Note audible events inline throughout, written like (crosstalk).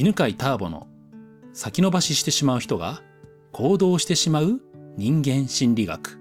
犬飼ターボの先延ばししてしまう人が行動してしまう人間心理学。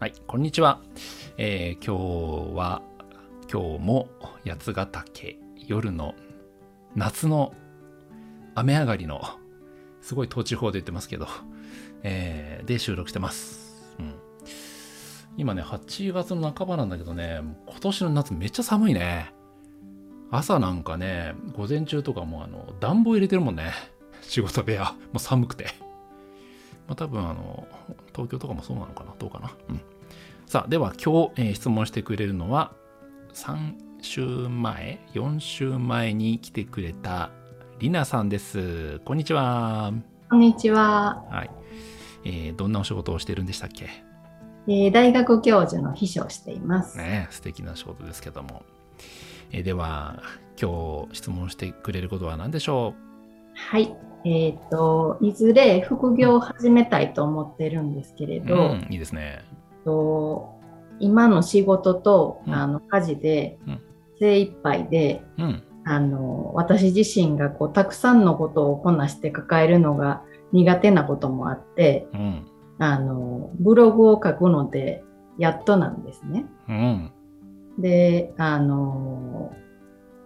はい、こんにちは。えー今日は、今日も八ヶ岳、夜の夏の雨上がりの、すごい東地方で言ってますけど、えーで収録してます。うん。今ね、8月の半ばなんだけどね、今年の夏めっちゃ寒いね。朝なんかね、午前中とかもうあの、暖房入れてるもんね。(laughs) 仕事部屋。もう寒くて。まあ多分あの、東京とかもそうなのかなどうかなうん。さあ、では今日、えー質問してくれるのは、3週前 ?4 週前に来てくれたりなさんです。こんにちは。こんにちは、はい。えーどんなお仕事をしてるんでしたっけ？えー大学教授の秘書をしています。ね素敵な仕事ですけども。えーでは、今日質問してくれることは何でしょはい。えっ、と、いずれ副業を始めたいと思ってるんですけれうど、ん、いいですね。と今の仕事と、うんあの家事でうん精一杯で、うん。あの私自身がこうたくさんのことをこなして抱えるのが苦手なこともあって、うん。あのブログを書くのでやっとなんですね。うん。で、あの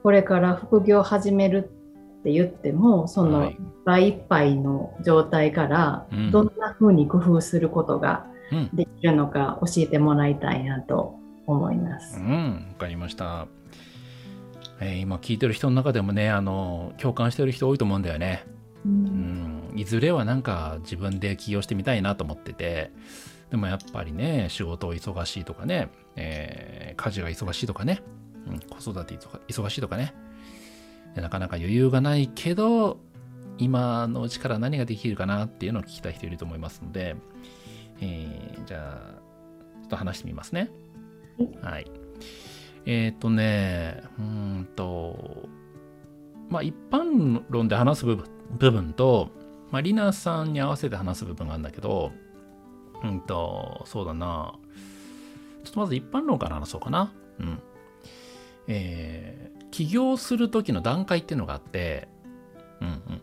これから副業を始めるって言っても、その、はいいっぱいいっぱいの状態からうん、どんな風に工夫することがうん。できるのか教えてもらいたいなと思います。うん。わかりました。えー今聞いてる人の中でもね、あの、共感してる人多いと思うんだよね。ううんん。いずれはなんか自分で起業してみたいなと思ってて、でもやっぱりね、仕事忙しいとかね、えー家事が忙しいとかね、うん、子育て忙しいとかね、なかなか余裕がないけど、今のうちから何ができるかなっていうのを聞きたい人いると思いますので、えーじゃあ、ちょっと話してみますね。はい。えっ、とね、うんと、まあ一般論で話す部分部分と、まあリナさんに合わせて話す部分があるんだけど、うんと、そうだな。ちょっとまず一般論から話そうかな。うん。えー起業する時の段階っていうのがあって、うんうんうん。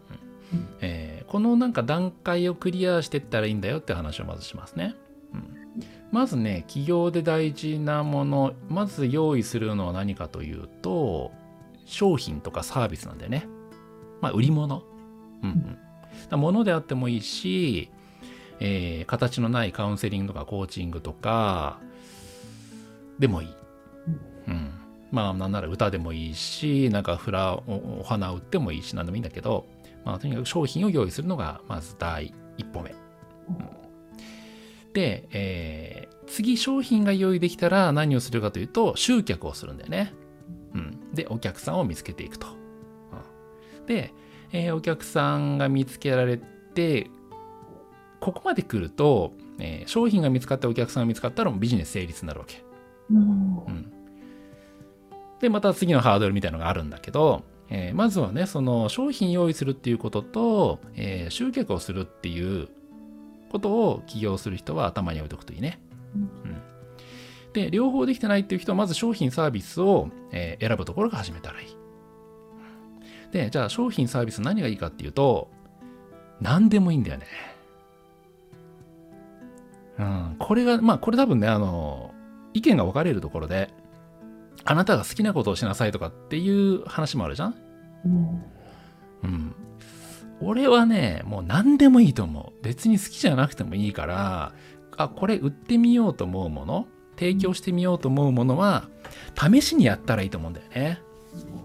えーこのなんか段階をクリアしていったらいいんだよって話をまずしますね。うん、まずね、起業で大事なもの、まず用意するのは何かというと、商品とかサービスなんだよね。まあ、売り物。うんうん。だ物であってもいいし、えー形のないカウンセリングとかコーチングとか、でもいい。うん。まあ、なんなら歌でもいいし、なんかフラおお花を売ってもいいし、なんでもいいんだけど、まあ、とにかく商品を用意するのが、まず第一歩目。うんで、えー次商品が用意できたら何をするかというと、集客をするんだよね。うん。で、お客さんを見つけていくと。うんで、えーお客さんが見つけられて、ここまで来ると、えー商品が見つかってお客さんが見つかったらもうビジネス成立になるわけ。うんうん、でまた次のハードルみたいなのがあるんだけど、えーまずはねその商品用意するっていうことと、えー集客をするっていうことを起業する人は頭に置いておくといいね。うんで両方できてないっていう人はまず商品サービスを、えー選ぶところから始めたらいい。でじゃあ商品サービス何がいいかっていうと何でもいいんだよね。うん、これがまあこれ多分ねあの意見が分かれるところで、あなたが好きなことをしなさいとかっていう話もあるじゃん？うんうん。俺はね、もう何でもいいと思う。別に好きじゃなくてもいいから、あ、これ売ってみようと思うもの、提供してみようと思うものは、試しにやったらいいと思うんだよね。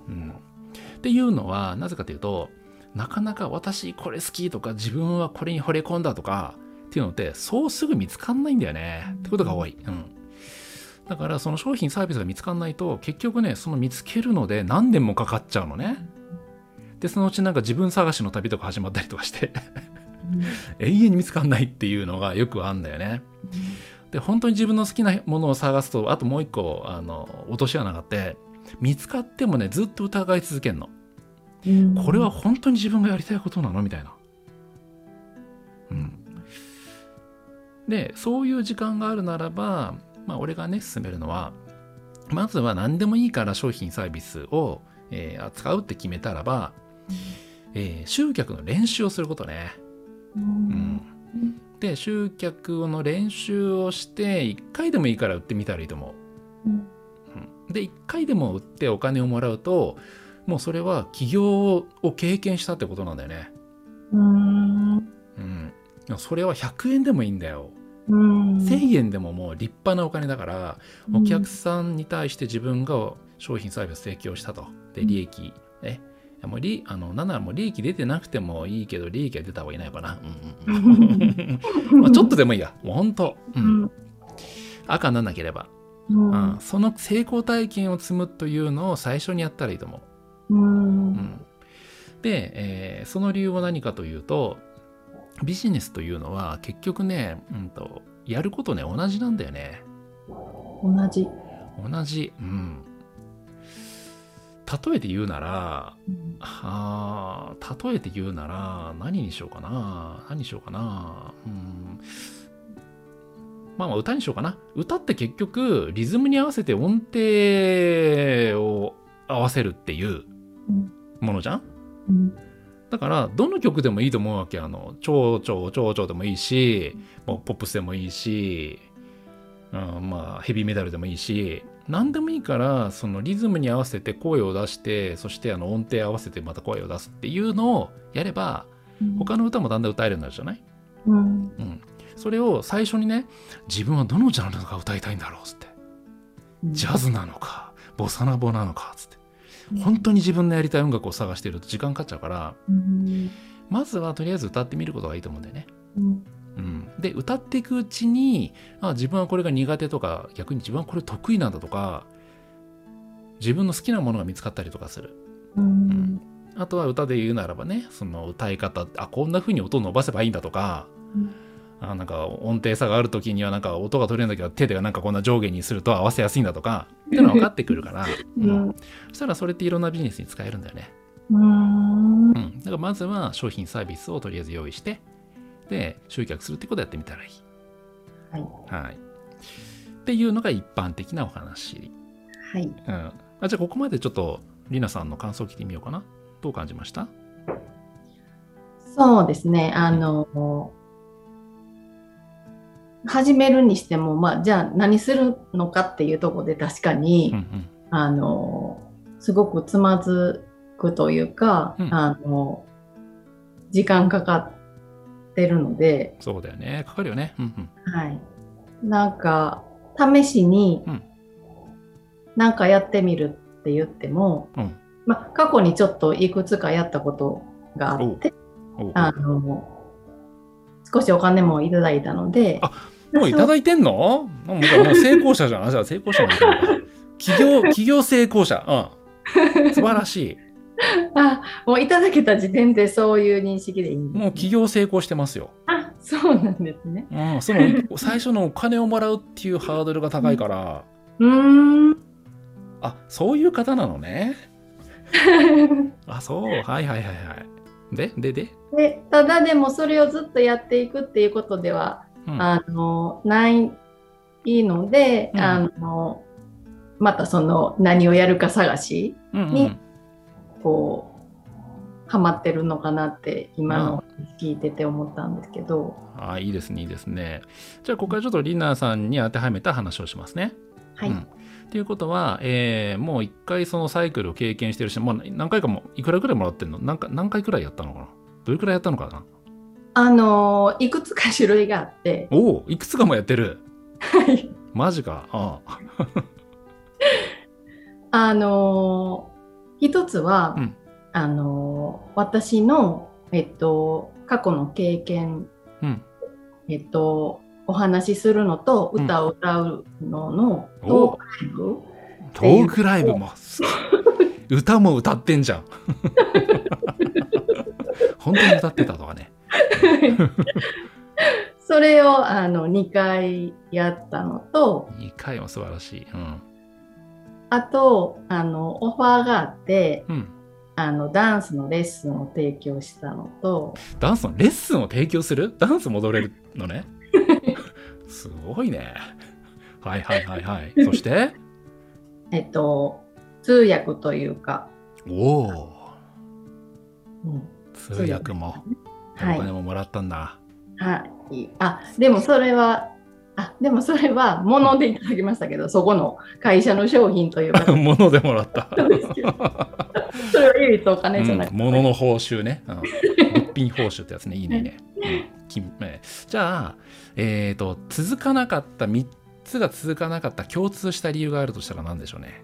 うん。っていうのは、なぜかというと、なかなか私これ好きとか、自分はこれに惚れ込んだとか、っていうのって、そうすぐ見つかんないんだよね。ってことが多い。うん。だから、その商品サービスが見つかんないと、結局ね、その見つけるので何年もかかっちゃうのね。で、そのうちなんか自分探しの旅とか始まったりとかして、(laughs) 永遠に見つかんないっていうのがよくあるんだよね。で、本当に自分の好きなものを探すと、あともう一個、あの、落とし穴があって、見つかってもね、ずっと疑い続けるの。うんこれは本当に自分がやりたいことなの？みたいな。うん。で、そういう時間があるならば、まあ、俺がね、進めるのは、まずは何でもいいから商品サービスを、えー扱うって決めたらば、えー集客の練習をすることね。うんで集客の練習をして1回でもいいから売ってみたらいいと思う。うんうんで1回でも売ってお金をもらうともうそれは起業を経験したってことなんだよね。うんうん、それは100円でもいいんだよ。うん1000円でももう立派なお金だから、お客さんに対して自分が商品サービス提供したと。で、利益、ね。もう利あのなんならもう利益出てなくてもいいけど、利益が出た方がいいのかな。うん (laughs) まあちょっとでもいいや。もう本当、う、うんん赤になんなければ、うんうん。その成功体験を積むというのを最初にやったらいいと思う。うんうんで、えーその理由は何かというとビジネスというのは結局ね、うん、とやることね同じなんだよね。同じ。同じ。うん。例えて言うならうん。あー例えて言うなら何にしようかな何にしようかなうん。まあまあ歌にしようかな。歌って結局リズムに合わせて音程を合わせるっていううん。ものじゃん？うんだから、どの曲でもいいと思うわけ。あの、蝶々、蝶々でもいいし、もうポップスでもいいし、うん、まあ、ヘビーメタルでもいいし、何でもいいから、そのリズムに合わせて声を出して、そしてあの音程合わせてまた声を出すっていうのをやれば、他の歌もだんだん歌えるようになるじゃない？うんうん。それを最初にね、自分はどのジャンルのか歌いたいんだろうっつって。ジャズなのか、ボサナボなのか、つって。本当に自分のやりたい音楽を探してると時間かかっちゃうから、うん。まずはとりあえず歌ってみることがいいと思うんだよね。うん。うん、で歌っていくうちにあ自分はこれが苦手とか逆に自分はこれ得意なんだとか自分の好きなものが見つかったりとかする。うん。あとは歌で言うならばねその歌い方あこんな風に音を伸ばせばいいんだとかうんあなんか音程差がある時にはなんか音が取れるんだけど手でなんかこんな上下にすると合わせやすいんだとかっていうのが分かってくるから、ううんんそしたらそれっていろんなビジネスに使えるんだよね。うんうん、だからまずは商品サービスをとりあえず用意してで集客するってことをやってみたらいい。はいはい。っていうのが一般的なお話。はいうん、あじゃあここまでちょっとりなさんの感想を聞いてみようかな。どう感じました？そうですねあの始めるにしてもまあじゃあ何するのかっていうところで確かに、うんうん。あのすごくつまずくというか、うん。あの時間かかってるので、そうだよね。かかるよね。うんうん。はい、なんか試しにうん。なんかやってみるって言っても、うん。まあ、過去にちょっといくつかやったことがあってあの少しお金もいただいたのであもういただいてんの？もう成功者じゃん。あじゃあ成功者なんだ企業、(laughs) 企業成功者。うん。(laughs) 素晴らしい。あもういただけた時点でそういう認識でいいんです、もう企業成功してますよ。あそうなんですね。うん、その最初のお金をもらうっていうハードルが高いから、うーんあそういう方なのね。(laughs) あそう。はいはいはいはい。で、で、で？でただでもそれをずっとやっていくっていうことでは、うんあのないので、うんあのまたその何をやるか探しうんうんにこうハマってるのかなって今の聞いてて思ったんですけど、あいいですね、いいですね。じゃあ、ここからちょっとリナさんに当てはめた話をしますね。はい、うんっていうことは、えーもう一回そのサイクルを経験してるし、もう何回かも、いくらくらいもらってんの？何回何回くらいやったのかな？どれくらいやったのかな？あのいくつか種類があって、おおいくつかもやってる。はい。マジか。ああ。(laughs) あの一つは、うん。あの私の、えっと、過去の経験。うん。えっと、お話しするのと歌を歌うののうんトークライブ、トークライブも。歌も歌ってんじゃん。(laughs) 本当に歌ってたとかね。(laughs) それをあの2回やったのと2回も素晴らしい。うん。あとあのオファーがあってうん。あのダンスのレッスンを提供したのとダンスのレッスンを提供する？ダンス戻れるのね。すごいね。(laughs) はいはいはいはい。(laughs) そして？えっと通訳というか。おおうん、通訳も。おはい。金ももらったんだ、はい。あ、でもそれは、あ、でもそれは物でいただきましたけど、(laughs) そこの会社の商品というか、物でもらった。それは唯一お金じゃなくて、うん、物の報酬ね、うん、物品報酬ってやつね。いいね。い。いね、うん。金えーじゃあえっ、と続かなかった3つが続かなかった共通した理由があるとしたら何でしょうね、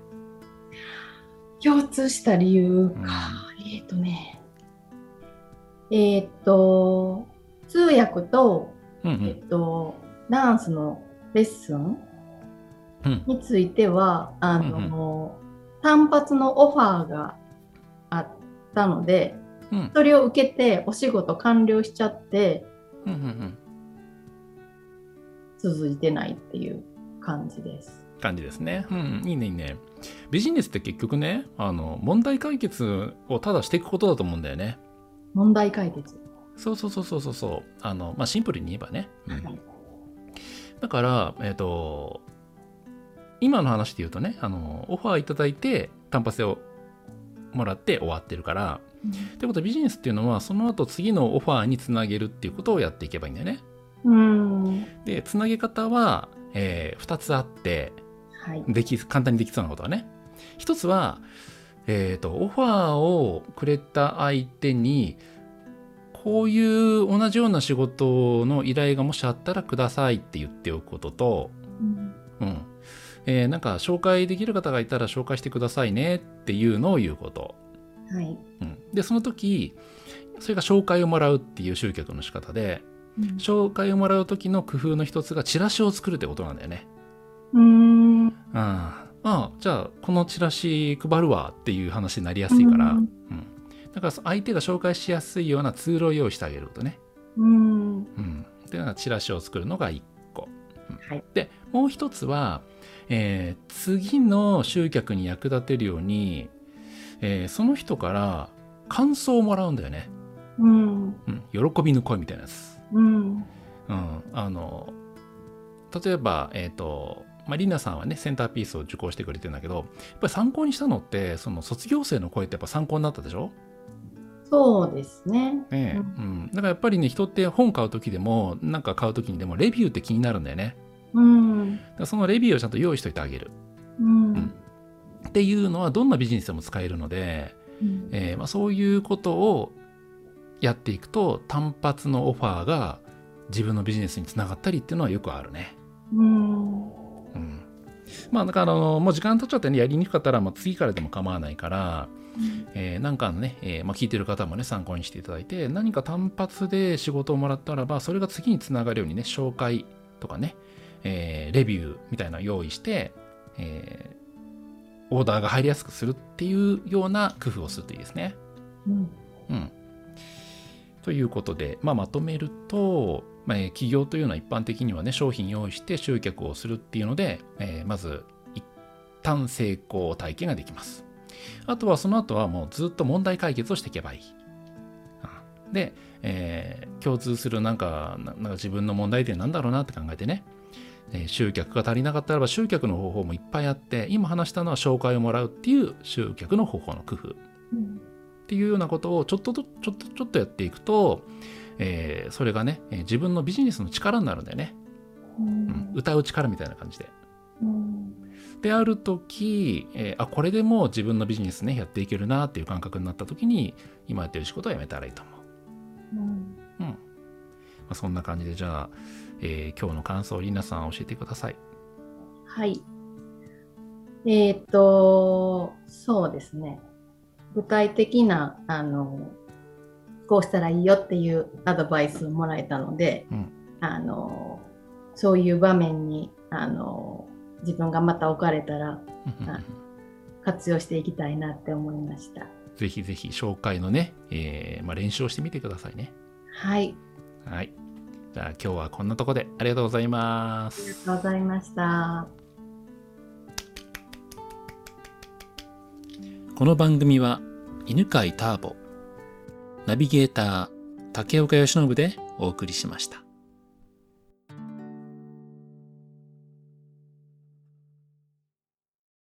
共通した理由か。えっ、とね、えっ、と、通訳と、うんうえっ、んと、ダンスのレッスンうん。については、あの、単発のオファーがあったので、うん。それを受けてお仕事完了しちゃってうんうんうん続いてないっていう感じです。感じですね。うん、いいねいいね。ビジネスって結局ね、あの問題解決をただしていくことだと思うんだよね。問題解決。そうそうそうそうそうそう。あのまあシンプルに言えばね。うんはいだからえっ、と今の話で言うとね、あのオファーいただいて単発をもらって終わってるから。ってことはビジネスっていうのはその後次のオファーにつなげるっていうことをやっていけばいいんだよね。うん。でつなげ方は、え2つあって。はい。でき簡単にできそうなことはね一つは、えー、とオファーをくれた相手にこういう同じような仕事の依頼がもしあったらくださいって言っておくことと、うんうんえーなんか紹介できる方がいたら紹介してくださいねっていうのを言うこと、はい。うん、でその時それが紹介をもらうっていう集客の仕方で紹介をもらう時の工夫の一つがチラシを作るってことなんだよね。うん。あああじゃあこのチラシ配るわっていう話になりやすいから、ううんんだから相手が紹介しやすいようなツールを用意してあげることね。うん。うん、っていうのはチラシを作るのが1個。はい。でもう一つは、えー次の集客に役立てるように、えーその人から感想をもらうんだよね。うん。うん、喜びの声みたいなやつ。うん。うん、あの例えば、えっ、と、まあ、リナさんはね、センターピースを受講してくれてるんだけど、やっぱり参考にしたのって、その卒業生の声ってやっぱ参考になったでしょ？そうですね。ねえ、ううん。だからやっぱりね、人って本買う時でも、なんか買う時にでも、レビューって気になるんだよね。うん。そのレビューをちゃんと用意しといてあげる。うん。っていうのは、どんなビジネスでも使えるので、うんえーまあ、そういうことをやっていくと、単発のオファーが自分のビジネスにつながったりっていうのはよくあるね。うん。うんまあだからあのもう時間経っちゃってねやりにくかったら、まあ、次からでも構わないから、えーなんかのね、えーまあ、聞いてる方もね参考にしていただいて何か単発で仕事をもらったらばそれが次につながるようにね紹介とかね、えーレビューみたいな用意して、えーオーダーが入りやすくするっていうような工夫をするといいですね。うん。うん。ということで、まあ、まとめると、まあえー企業というのは一般的にはね、商品用意して集客をするっていうので、えーまず一旦成功体験ができます。あとはその後はもうずっと問題解決をしていけばいい。うんで、えー共通するなんかななんか自分の問題点なんだろうなって考えてね、えー集客が足りなかったらば集客の方法もいっぱいあって今話したのは紹介をもらうっていう集客の方法の工夫。うんっていうようなことをちょっととちょっとちょっとやっていくと、えーそれがね、えー自分のビジネスの力になるんだよね、ううんん、歌う力みたいな感じで。うん。である時、えーあこれでもう自分のビジネスねやっていけるなっていう感覚になった時に今やってる仕事はやめたらいいと思う。うん。うんまあ、そんな感じでじゃあ、えー今日の感想をりなさん教えてください。はい。えっ、と、そうですね。具体的な、あの、こうしたらいいよっていうアドバイスをもらえたので、うんあの、そういう場面に、あの、自分がまた置かれたらはい活用していきたいなって思いました。ぜひぜひ紹介のね、えーまあ、練習をしてみてくださいね。はい。はい。じゃあ今日はこんなとこでありがとうございまありす。がとうございました。この番組は犬飼ターボ、ナビゲーター竹岡由伸でお送りしました。